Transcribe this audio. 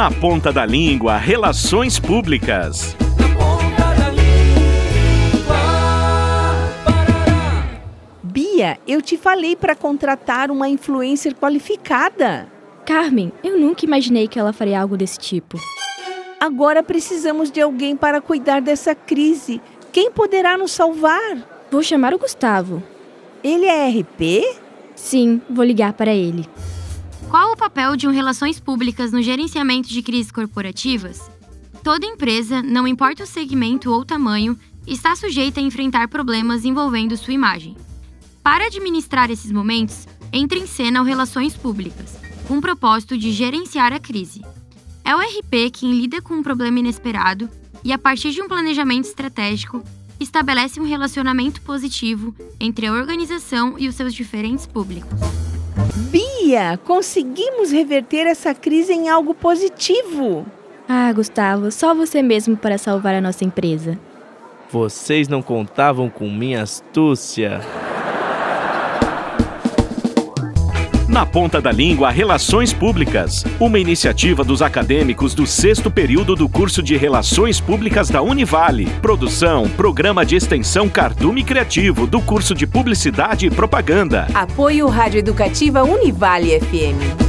Na ponta da língua, relações públicas. Bia, eu te falei para contratar uma influencer qualificada. Carmen, eu nunca imaginei que ela faria algo desse tipo. Agora precisamos de alguém para cuidar dessa crise. Quem poderá nos salvar? Vou chamar o Gustavo. Ele é RP? Sim, vou ligar para ele. Qual o papel de um relações públicas no gerenciamento de crises corporativas? Toda empresa, não importa o segmento ou tamanho, está sujeita a enfrentar problemas envolvendo sua imagem. Para administrar esses momentos, entra em cena o Relações Públicas, com o propósito de gerenciar a crise. É o RP quem lida com um problema inesperado e, a partir de um planejamento estratégico, estabelece um relacionamento positivo entre a organização e os seus diferentes públicos. Bia, conseguimos reverter essa crise em algo positivo. Ah, Gustavo, só você mesmo para salvar a nossa empresa. Vocês não contavam com minha astúcia. Na Ponta da Língua Relações Públicas, uma iniciativa dos acadêmicos do sexto período do curso de Relações Públicas da Univale. Produção, Programa de Extensão Cardume Criativo do curso de Publicidade e Propaganda. Apoio Rádio Educativa Univale FM.